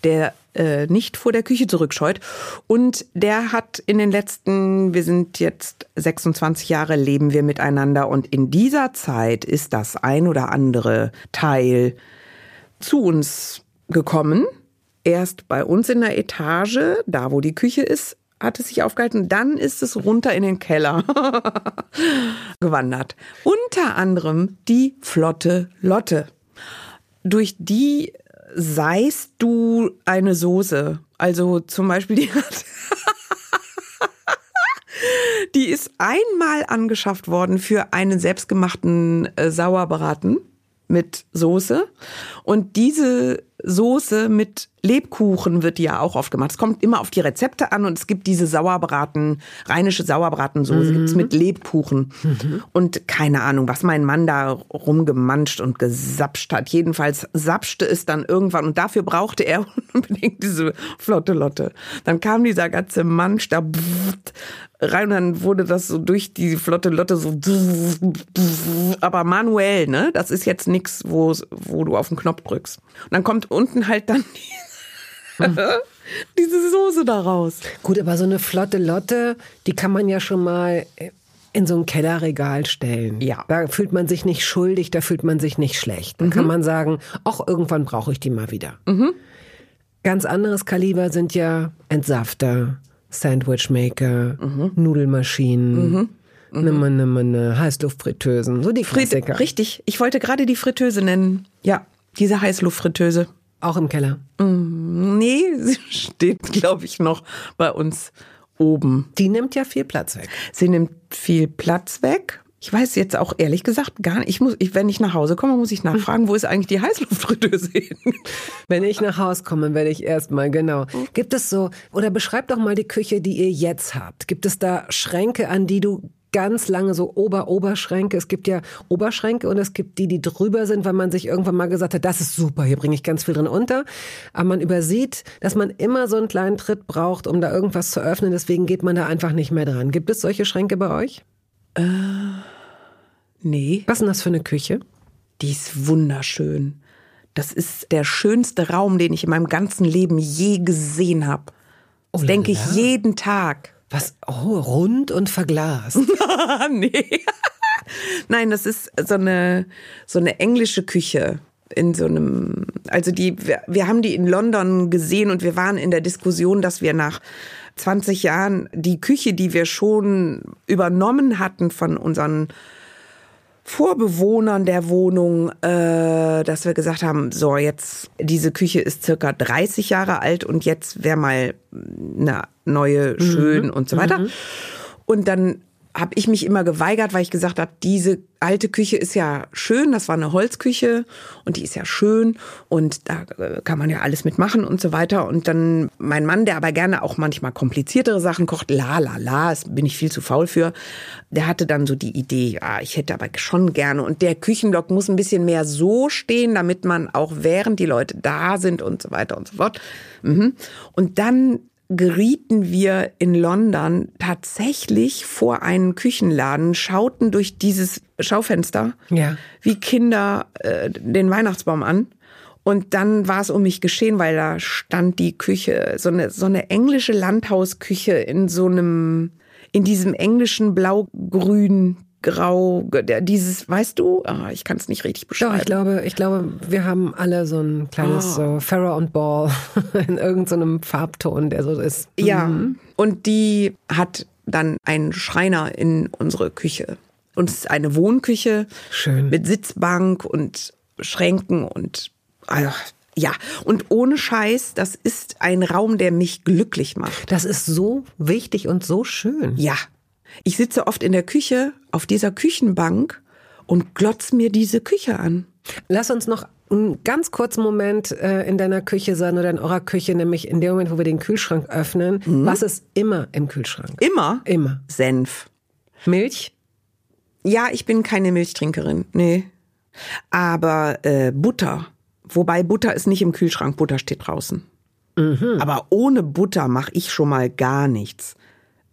der äh, nicht vor der Küche zurückscheut. Und der hat in den letzten, wir sind jetzt 26 Jahre, leben wir miteinander. Und in dieser Zeit ist das ein oder andere Teil zu uns gekommen. Erst bei uns in der Etage, da wo die Küche ist, hat es sich aufgehalten. Dann ist es runter in den Keller gewandert. Unter anderem die Flotte Lotte. Durch die seist du eine Soße. Also zum Beispiel die hat die ist einmal angeschafft worden für einen selbstgemachten äh, Sauerbraten mit Soße. Und diese Soße mit Lebkuchen wird ja auch oft gemacht. Es kommt immer auf die Rezepte an und es gibt diese Sauerbraten, rheinische Sauerbratensoße mhm. gibt's mit Lebkuchen. Mhm. Und keine Ahnung, was mein Mann da rumgemanscht und gesapscht hat. Jedenfalls sapschte es dann irgendwann und dafür brauchte er unbedingt diese flotte Lotte. Dann kam dieser ganze Mansch da rein und dann wurde das so durch die flotte Lotte so aber manuell, ne? Das ist jetzt nichts, wo wo du auf den Knopf drückst. Und dann kommt unten halt dann. diese Soße daraus.
Gut, aber so eine flotte Lotte, die kann man ja schon mal in so ein Kellerregal stellen.
Ja.
Da fühlt man sich nicht schuldig, da fühlt man sich nicht schlecht. Da mhm. kann man sagen, ach, irgendwann brauche ich die mal wieder. Mhm. Ganz anderes Kaliber sind ja Entsafter, Sandwichmaker, mhm. Nudelmaschinen. Mhm. Mhm. Eine, eine, eine Heißluftfritteusen, so die Klassiker.
Richtig, ich wollte gerade die Fritteuse nennen. Ja, diese Heißluftfritteuse.
Auch im Keller?
Mm, nee, sie steht, glaube ich, noch bei uns oben.
Die nimmt ja viel Platz weg.
Sie nimmt viel Platz weg. Ich weiß jetzt auch ehrlich gesagt gar nicht. Ich muss, ich, wenn ich nach Hause komme, muss ich nachfragen, wo ist eigentlich die Heißluftfritteuse hin?
Wenn ich nach Hause komme, werde ich erstmal, genau. Gibt es so, oder beschreib doch mal die Küche, die ihr jetzt habt. Gibt es da Schränke, an die du ganz lange so Ober-Oberschränke. Es gibt ja Oberschränke und es gibt die, die drüber sind, weil man sich irgendwann mal gesagt hat, das ist super, hier bringe ich ganz viel drin unter. Aber man übersieht, dass man immer so einen kleinen Tritt braucht, um da irgendwas zu öffnen. Deswegen geht man da einfach nicht mehr dran. Gibt es solche Schränke bei euch?
Äh. Nee.
Was ist denn das für eine Küche?
Die ist wunderschön. Das ist der schönste Raum, den ich in meinem ganzen Leben je gesehen habe. Das oh, denke ich jeden Tag.
Was? Oh, rund und verglast.
nee. Nein, das ist so eine, so eine englische Küche in so einem, also die, wir, wir haben die in London gesehen und wir waren in der Diskussion, dass wir nach 20 Jahren die Küche, die wir schon übernommen hatten von unseren Vorbewohnern der Wohnung, äh, dass wir gesagt haben, so jetzt diese Küche ist circa 30 Jahre alt und jetzt wäre mal eine neue schön mhm. und so weiter. Mhm. Und dann habe ich mich immer geweigert, weil ich gesagt habe, diese alte Küche ist ja schön, das war eine Holzküche und die ist ja schön und da äh, kann man ja alles mitmachen und so weiter. Und dann mein Mann, der aber gerne auch manchmal kompliziertere Sachen kocht, la la la, das bin ich viel zu faul für, der hatte dann so die Idee, ja, ich hätte aber schon gerne und der Küchenblock muss ein bisschen mehr so stehen, damit man auch während die Leute da sind und so weiter und so fort. Mhm. Und dann gerieten wir in London tatsächlich vor einen Küchenladen, schauten durch dieses Schaufenster
ja.
wie Kinder äh, den Weihnachtsbaum an. Und dann war es um mich geschehen, weil da stand die Küche, so eine, so eine englische Landhausküche in so einem, in diesem englischen Blau-Grün grau, dieses, weißt du, ah, ich kann es nicht richtig beschreiben.
Doch, ich glaube, ich glaube, wir haben alle so ein kleines oh. so Farrah und Ball in irgendeinem so Farbton, der so ist.
Ja, mhm. und die hat dann einen Schreiner in unsere Küche. Und es ist eine Wohnküche
Schön.
mit Sitzbank und Schränken und ach, ja, und ohne Scheiß, das ist ein Raum, der mich glücklich macht.
Das ist so wichtig und so schön.
Ja, ich sitze oft in der Küche auf dieser Küchenbank und glotz mir diese Küche an.
Lass uns noch einen ganz kurzen Moment äh, in deiner Küche sein oder in eurer Küche, nämlich in dem Moment, wo wir den Kühlschrank öffnen. Mhm. Was ist immer im Kühlschrank?
Immer?
Immer.
Senf.
Milch?
Ja, ich bin keine Milchtrinkerin. Nee. Aber äh, Butter. Wobei Butter ist nicht im Kühlschrank, Butter steht draußen. Mhm. Aber ohne Butter mache ich schon mal gar nichts.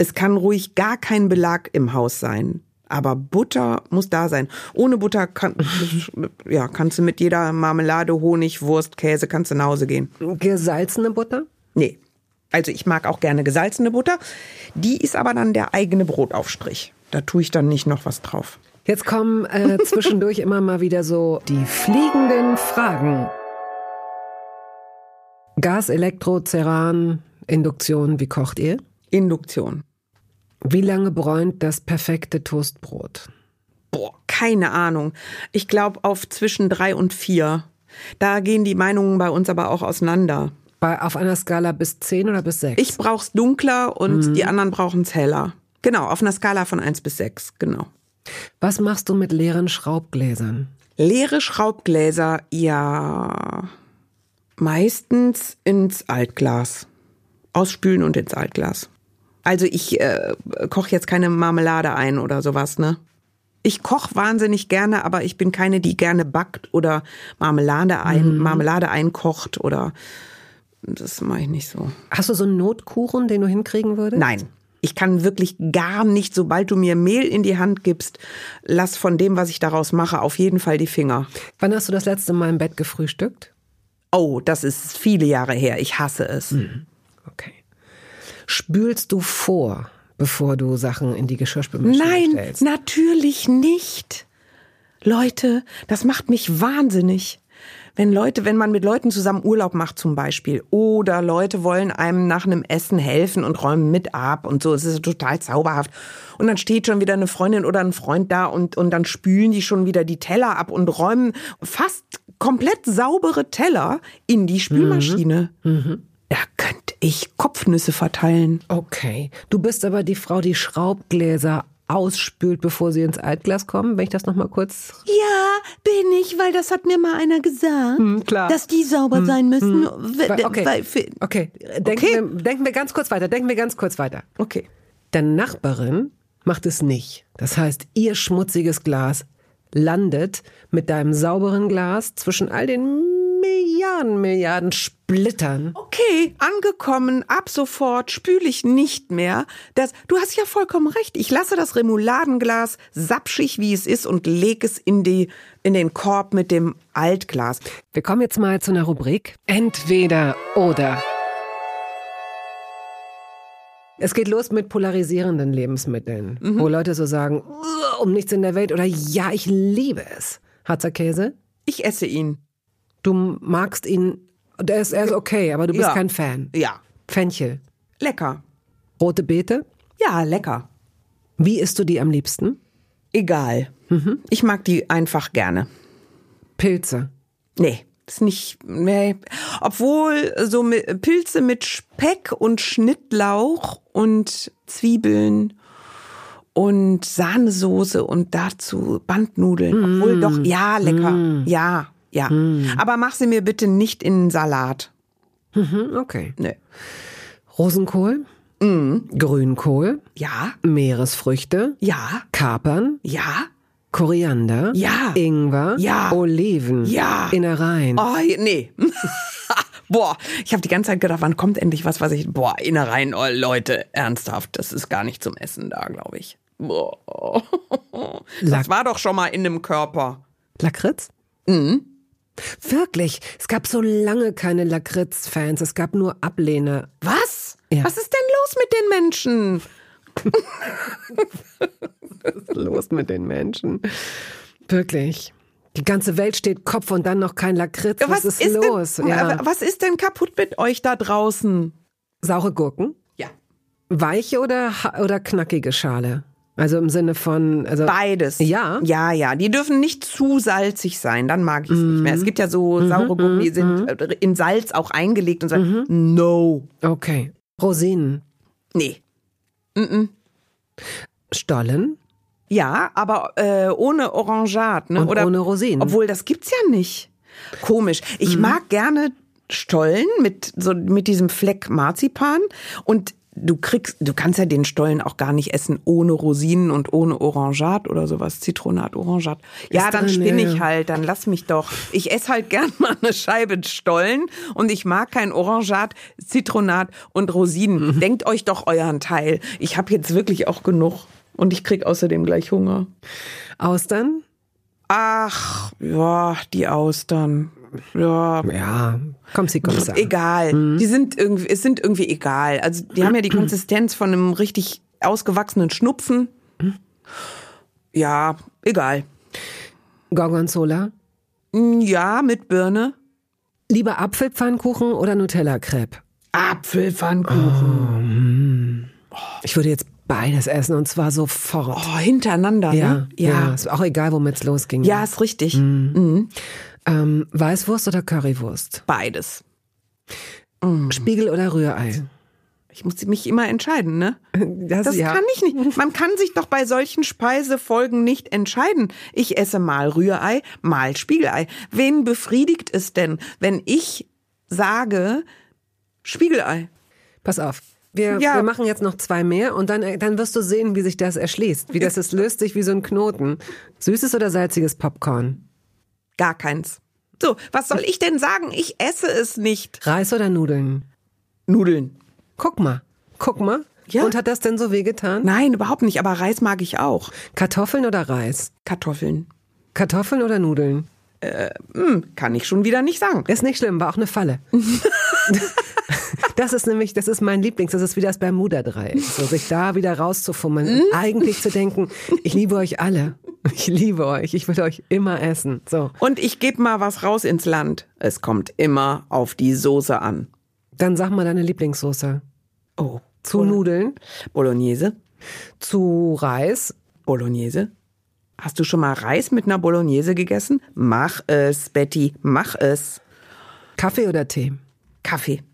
Es kann ruhig gar kein Belag im Haus sein. Aber Butter muss da sein. Ohne Butter kann, ja, kannst du mit jeder Marmelade, Honig, Wurst, Käse, kannst du nach Hause gehen.
Gesalzene Butter?
Nee. Also ich mag auch gerne gesalzene Butter. Die ist aber dann der eigene Brotaufstrich. Da tue ich dann nicht noch was drauf.
Jetzt kommen äh, zwischendurch immer mal wieder so die fliegenden Fragen. Gas, Elektro, Ceran, Induktion, wie kocht ihr?
Induktion.
Wie lange bräunt das perfekte Toastbrot?
Boah, keine Ahnung. Ich glaube auf zwischen drei und vier. Da gehen die Meinungen bei uns aber auch auseinander.
Bei, auf einer Skala bis zehn oder bis sechs?
Ich brauch's dunkler und mhm. die anderen brauchen's heller. Genau, auf einer Skala von eins bis sechs, genau.
Was machst du mit leeren Schraubgläsern?
Leere Schraubgläser, ja, meistens ins Altglas. Ausspülen und ins Altglas. Also ich äh, koche jetzt keine Marmelade ein oder sowas, ne? Ich koche wahnsinnig gerne, aber ich bin keine, die gerne backt oder Marmelade ein, mhm. Marmelade einkocht oder das mache ich nicht so.
Hast du so einen Notkuchen, den du hinkriegen würdest?
Nein. Ich kann wirklich gar nicht, sobald du mir Mehl in die Hand gibst, lass von dem, was ich daraus mache, auf jeden Fall die Finger.
Wann hast du das letzte Mal im Bett gefrühstückt?
Oh, das ist viele Jahre her. Ich hasse es. Mhm.
Okay. Spülst du vor, bevor du Sachen in die Geschirrspülmaschine
Nein,
stellst?
Nein, natürlich nicht. Leute, das macht mich wahnsinnig. Wenn Leute, wenn man mit Leuten zusammen Urlaub macht zum Beispiel oder Leute wollen einem nach einem Essen helfen und räumen mit ab und so, es ist total zauberhaft. Und dann steht schon wieder eine Freundin oder ein Freund da und, und dann spülen die schon wieder die Teller ab und räumen fast komplett saubere Teller in die Spülmaschine. Mhm. Mhm. Da könnte ich Kopfnüsse verteilen.
Okay. Du bist aber die Frau, die Schraubgläser ausspült, bevor sie ins Altglas kommen, wenn ich das nochmal kurz.
Ja, bin ich, weil das hat mir mal einer gesagt. Hm, klar. Dass die sauber hm, sein müssen. Hm.
Okay. Weil, okay. Denken, okay. Wir, denken wir ganz kurz weiter. Denken wir ganz kurz weiter.
Okay.
Deine Nachbarin macht es nicht. Das heißt, ihr schmutziges Glas landet mit deinem sauberen Glas zwischen all den Milliarden, Milliarden Splittern.
Okay, angekommen, ab sofort spüle ich nicht mehr. Das, du hast ja vollkommen recht. Ich lasse das Remouladenglas sapschig, wie es ist, und lege es in, die, in den Korb mit dem Altglas.
Wir kommen jetzt mal zu einer Rubrik. Entweder oder. Es geht los mit polarisierenden Lebensmitteln, mhm. wo Leute so sagen, um nichts in der Welt oder ja, ich liebe es. Harzer Käse?
Ich esse ihn.
Du magst ihn, der ist, er ist okay, aber du bist ja. kein Fan.
Ja.
Fenchel.
Lecker.
Rote Beete?
Ja, lecker.
Wie isst du die am liebsten?
Egal. Mhm. Ich mag die einfach gerne.
Pilze?
Nee, ist nicht, nee. Obwohl so mit, Pilze mit Speck und Schnittlauch und Zwiebeln und Sahnesoße und dazu Bandnudeln. Mm. Obwohl doch, ja, lecker. Mm. Ja, ja. Hm. Aber mach sie mir bitte nicht in einen Salat.
Mhm, okay.
Nee.
Rosenkohl?
Mhm.
Grünkohl?
Ja.
Meeresfrüchte?
Ja.
Kapern?
Ja.
Koriander?
Ja.
Ingwer?
Ja.
Oliven?
Ja.
Innereien?
Oh, nee. Boah, ich habe die ganze Zeit gedacht, wann kommt endlich was, was ich. Boah, Innereien, oh, Leute, ernsthaft, das ist gar nicht zum Essen da, glaube ich. Boah. Das war doch schon mal in dem Körper.
Lakritz?
Mhm.
Wirklich, es gab so lange keine Lakritz-Fans, es gab nur Ablehner.
Was? Ja. Was ist denn los mit den Menschen?
Was ist los mit den Menschen? Wirklich. Die ganze Welt steht Kopf und dann noch kein Lakritz. Was, was ist, ist, los?
Denn, ja. Was ist denn kaputt mit euch da draußen?
Saure Gurken?
Ja.
Weiche oder, oder knackige Schale? Also im Sinne von also
beides.
Ja.
Ja, ja, die dürfen nicht zu salzig sein, dann mag ich es mm. nicht mehr. Es gibt ja so mm saure Gurken, die sind mm in Salz auch eingelegt und sagen no.
Okay. Rosinen.
Nee. Mm.
Stollen?
Ja, aber äh, ohne Orangat, ne?
Und Oder ohne Rosinen.
Obwohl das gibt's ja nicht. Komisch. Ich mhm. mag gerne Stollen mit so mit diesem Fleck Marzipan und du kriegst, du kannst ja den Stollen auch gar nicht essen ohne Rosinen und ohne Orangat oder sowas, Zitronat, Orangat. Ja, dann spinne ich halt, dann lass mich doch. Ich esse halt gern mal eine Scheibe Stollen und ich mag kein Orangat, Zitronat und Rosinen. Mhm. Denkt euch doch euren Teil. Ich habe jetzt wirklich auch genug und ich krieg außerdem gleich Hunger.
Austern?
Ach, ja, die Austern. Ja,
Ja, komm, sie komm,
egal. Die sind irgendwie, es sind irgendwie egal. Also die haben ja die Konsistenz von einem richtig ausgewachsenen Schnupfen. Ja, egal.
Gorgonzola.
Ja, mit Birne.
Lieber Apfelpfannkuchen oder Nutella-Crepe?
Apfelpfannkuchen.
Ich würde jetzt beides essen und zwar sofort.
Oh, hintereinander,
ja,
ne?
ja.
Ja.
Ist auch egal, womit es losging.
Ja, ist richtig.
Ähm, Weißwurst oder Currywurst?
Beides.
Spiegel oder Rührei?
Ich muss mich immer entscheiden, ne?
Das,
Das
ja.
kann ich nicht. Man kann sich doch bei solchen Speisefolgen nicht entscheiden. Ich esse mal Rührei, mal Spiegelei. Wen befriedigt es denn, wenn ich sage Spiegelei?
Pass auf. Wir,
Ja.
wir machen jetzt noch zwei mehr und dann, dann wirst du sehen, wie sich das erschließt. Wie das ist, löst sich wie so ein Knoten. Süßes oder salziges Popcorn?
Gar keins. So, was soll ich denn sagen? Ich esse es nicht.
Reis oder Nudeln?
Nudeln.
Guck mal. Guck mal.
Ja.
Und hat das denn so wehgetan?
Nein, überhaupt nicht. Aber Reis mag ich auch.
Kartoffeln oder Reis?
Kartoffeln.
Kartoffeln oder Nudeln?
Hm, kann ich schon wieder nicht sagen.
Ist nicht schlimm, war auch eine Falle. Das ist nämlich, das ist mein Lieblings, das ist wie das Bermuda-Dreieck. So, sich da wieder rauszufummeln und eigentlich zu denken, ich liebe euch alle. Ich liebe euch, ich will euch immer essen. So,
Und ich gebe mal was raus ins Land. Es kommt immer auf die Soße an.
dann sag mal deine Lieblingssoße.
Oh.
Zu Nudeln,
Bolognese.
zu Reis,
Bolognese. Hast du schon mal Reis mit einer Bolognese gegessen? Mach es, Betty, mach es.
Kaffee oder Tee,
Kaffee,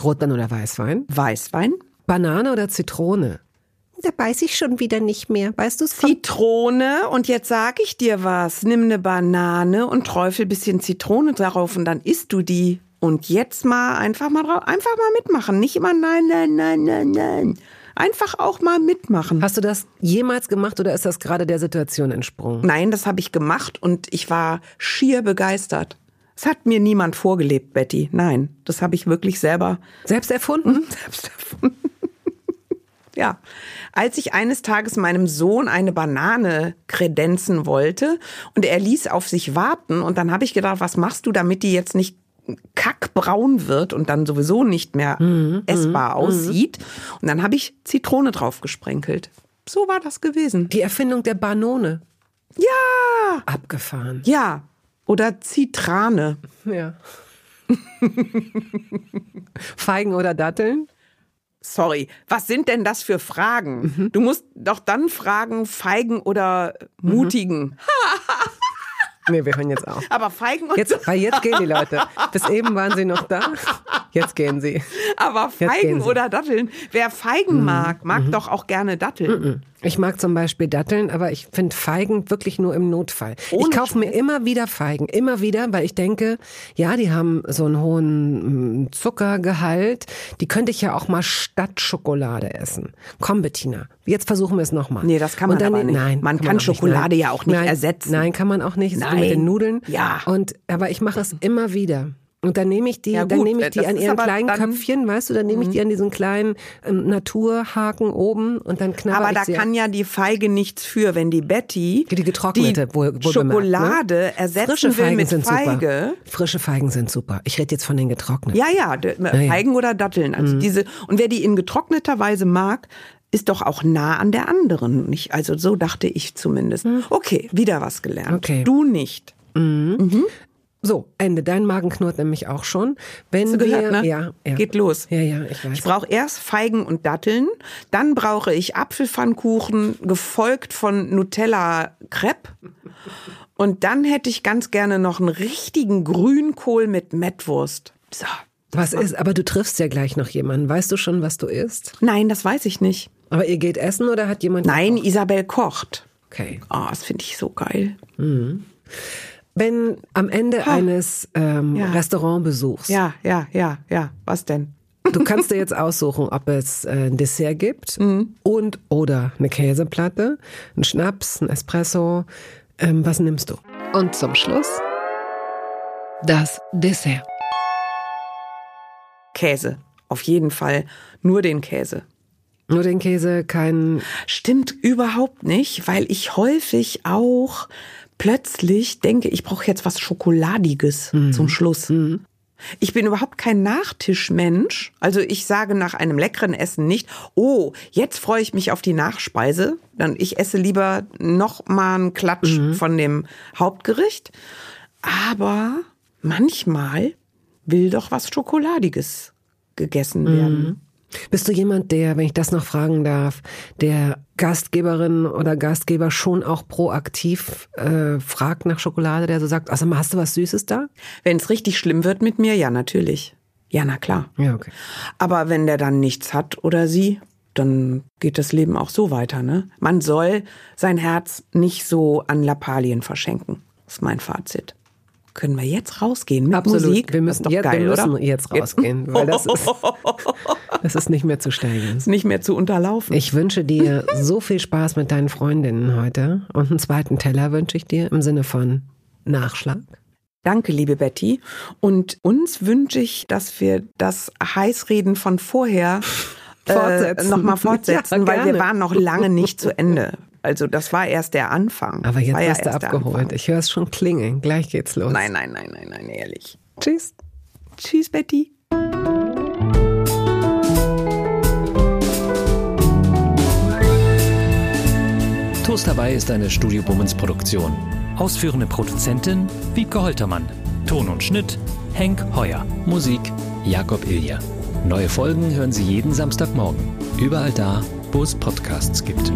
Rotwein oder Weißwein,
Weißwein,
Banane oder Zitrone. Da beiß ich schon wieder nicht mehr. Weißt du es?
Zitrone und jetzt sag ich dir was. Nimm eine Banane und träufel bisschen Zitrone darauf und dann isst du die. Und jetzt mal einfach mal drauf, einfach mal mitmachen. Nicht immer nein, nein, nein, nein, nein. Einfach auch mal mitmachen.
Hast du das jemals gemacht oder ist das gerade der Situation entsprungen?
Nein, das habe ich gemacht und ich war schier begeistert. Es hat mir niemand vorgelebt, Betty. Nein, das habe ich wirklich selber
Selbst erfunden?
selbst erfunden. ja, als ich eines Tages meinem Sohn eine Banane kredenzen wollte und er ließ auf sich warten und dann habe ich gedacht, was machst du, damit die jetzt nicht kackbraun wird und dann sowieso nicht mehr essbar aussieht. Und dann habe ich Zitrone drauf gesprenkelt. So war das gewesen.
Die Erfindung der Banone.
Ja,
Abgefahren.
ja. Oder Zitrane.
Ja. Feigen oder Datteln?
Sorry, was sind denn das für Fragen? Du musst doch dann fragen, Feigen oder Mutigen.
Nee, wir hören jetzt auf.
Aber Feigen und
Jetzt, weil jetzt gehen die Leute. Bis eben waren sie noch da. Jetzt gehen sie.
aber Feigen oder Datteln. Wer Feigen mag, mag doch auch gerne Datteln.
Ich mag zum Beispiel Datteln, aber ich finde Feigen wirklich nur im Notfall.
Ohne
ich kaufe mir immer wieder Feigen, immer wieder, weil ich denke, ja, die haben so einen hohen mm, Zuckergehalt. Die könnte ich ja auch mal statt Schokolade essen. Komm, Bettina, jetzt versuchen wir es nochmal.
Nee, das kann man aber nicht.
Nein,
Man kann
auch nicht,
Schokolade ja auch nicht
nein,
ersetzen.
Nein, kann man auch nicht. So
Nein.
mit den Nudeln.
Ja.
Und aber ich mache es immer wieder. Und dann nehme ich die,
Ja,
dann nehme
äh,
ich die
das
an ihren
aber
kleinen
dann- Mhm.
Köpfchen, weißt du, dann nehme ich die an diesen kleinen ähm, Naturhaken oben und dann knabber
Aber
ich
da
sie
kann ja die Feige nichts für, wenn die Betty
Die getrocknete,
die
wohl, wohl
Schokolade
bemerkt, ne?
ersetzen
Frische
will mit
sind
Feige.
super. Frische Feigen sind super. Ich rede jetzt von den getrockneten.
Ja, ja, Feigen oder Datteln. Also
Mhm.
diese und wer die in getrockneter Weise mag, ist doch auch nah an der anderen. Nicht, also so dachte ich zumindest. Okay, wieder was gelernt.
Mhm. Okay.
Du nicht.
So, Ende. Dein Magen knurrt nämlich auch schon. Wenn
Hast du
wir,
gehört, ne?
ja, ja.
Geht los.
Ja, ja, ich weiß.
Ich brauche erst Feigen und Datteln, dann brauche ich Apfelpfannkuchen, gefolgt von Nutella Crepe. Und dann hätte ich ganz gerne noch einen richtigen Grünkohl mit Mettwurst. So.
Was ist? Aber du triffst ja gleich noch jemanden. Weißt du schon, was du isst?
Nein, das weiß ich nicht.
Aber ihr geht essen oder hat jemand?
Nein, Isabel kocht.
Okay.
Oh, das finde ich so geil.
Wenn am Ende eines ähm,
Ja.
Restaurantbesuchs,
Ja, ja, ja, ja. Was denn?
du kannst dir jetzt aussuchen, ob es äh, ein Dessert gibt
Mhm.
und oder eine Käseplatte, ein Schnaps, ein Espresso. Ähm, was nimmst du? Und zum Schluss das Dessert.
Käse. Auf jeden Fall nur den Käse.
Nur den Käse, kein.
Stimmt überhaupt nicht, weil ich häufig auch plötzlich denke, ich brauche jetzt was Schokoladiges mhm. zum Schluss. Mhm. Ich bin überhaupt kein Nachtischmensch. Also ich sage nach einem leckeren Essen nicht, oh, jetzt freue ich mich auf die Nachspeise. Dann ich esse lieber noch mal einen Klatsch mhm. von dem Hauptgericht. Aber manchmal will doch was Schokoladiges gegessen werden. Mhm.
Bist du jemand, der, wenn ich das noch fragen darf, der Gastgeberin oder Gastgeber schon auch proaktiv äh, fragt nach Schokolade, der so sagt, also hast du was Süßes da?
Wenn es richtig schlimm wird mit mir, ja, natürlich. Ja, na klar.
Ja, okay.
Aber wenn der dann nichts hat oder sie, dann geht das Leben auch so weiter, ne? Man soll sein Herz nicht so an Lappalien verschenken. Ist mein Fazit. Können wir jetzt rausgehen mit
Absolut.
Musik?
Wir müssen, ja, geil, wir müssen jetzt rausgehen, weil das ist, das ist nicht mehr zu steigern.
Ist nicht mehr zu unterlaufen.
Ich wünsche dir so viel Spaß mit deinen Freundinnen heute und einen zweiten Teller wünsche ich dir im Sinne von Nachschlag.
Danke, liebe Betty. Und uns wünsche ich, dass wir das Heißreden von vorher äh, nochmal fortsetzen, ja, weil wir waren noch lange nicht zu Ende. Also das war erst der Anfang.
Aber jetzt hast du abgeholt. Ich höre es schon klingeln. Gleich geht's los.
Nein, nein, nein, nein, nein, ehrlich.
Tschüss.
Tschüss, Betty.
Toast dabei ist eine Studio Bummens Produktion. Ausführende Produzentin Wiebke Holtermann. Ton und Schnitt Henk Heuer. Musik Jakob Ilja. Neue Folgen hören Sie jeden Samstagmorgen. Überall da, wo es Podcasts gibt.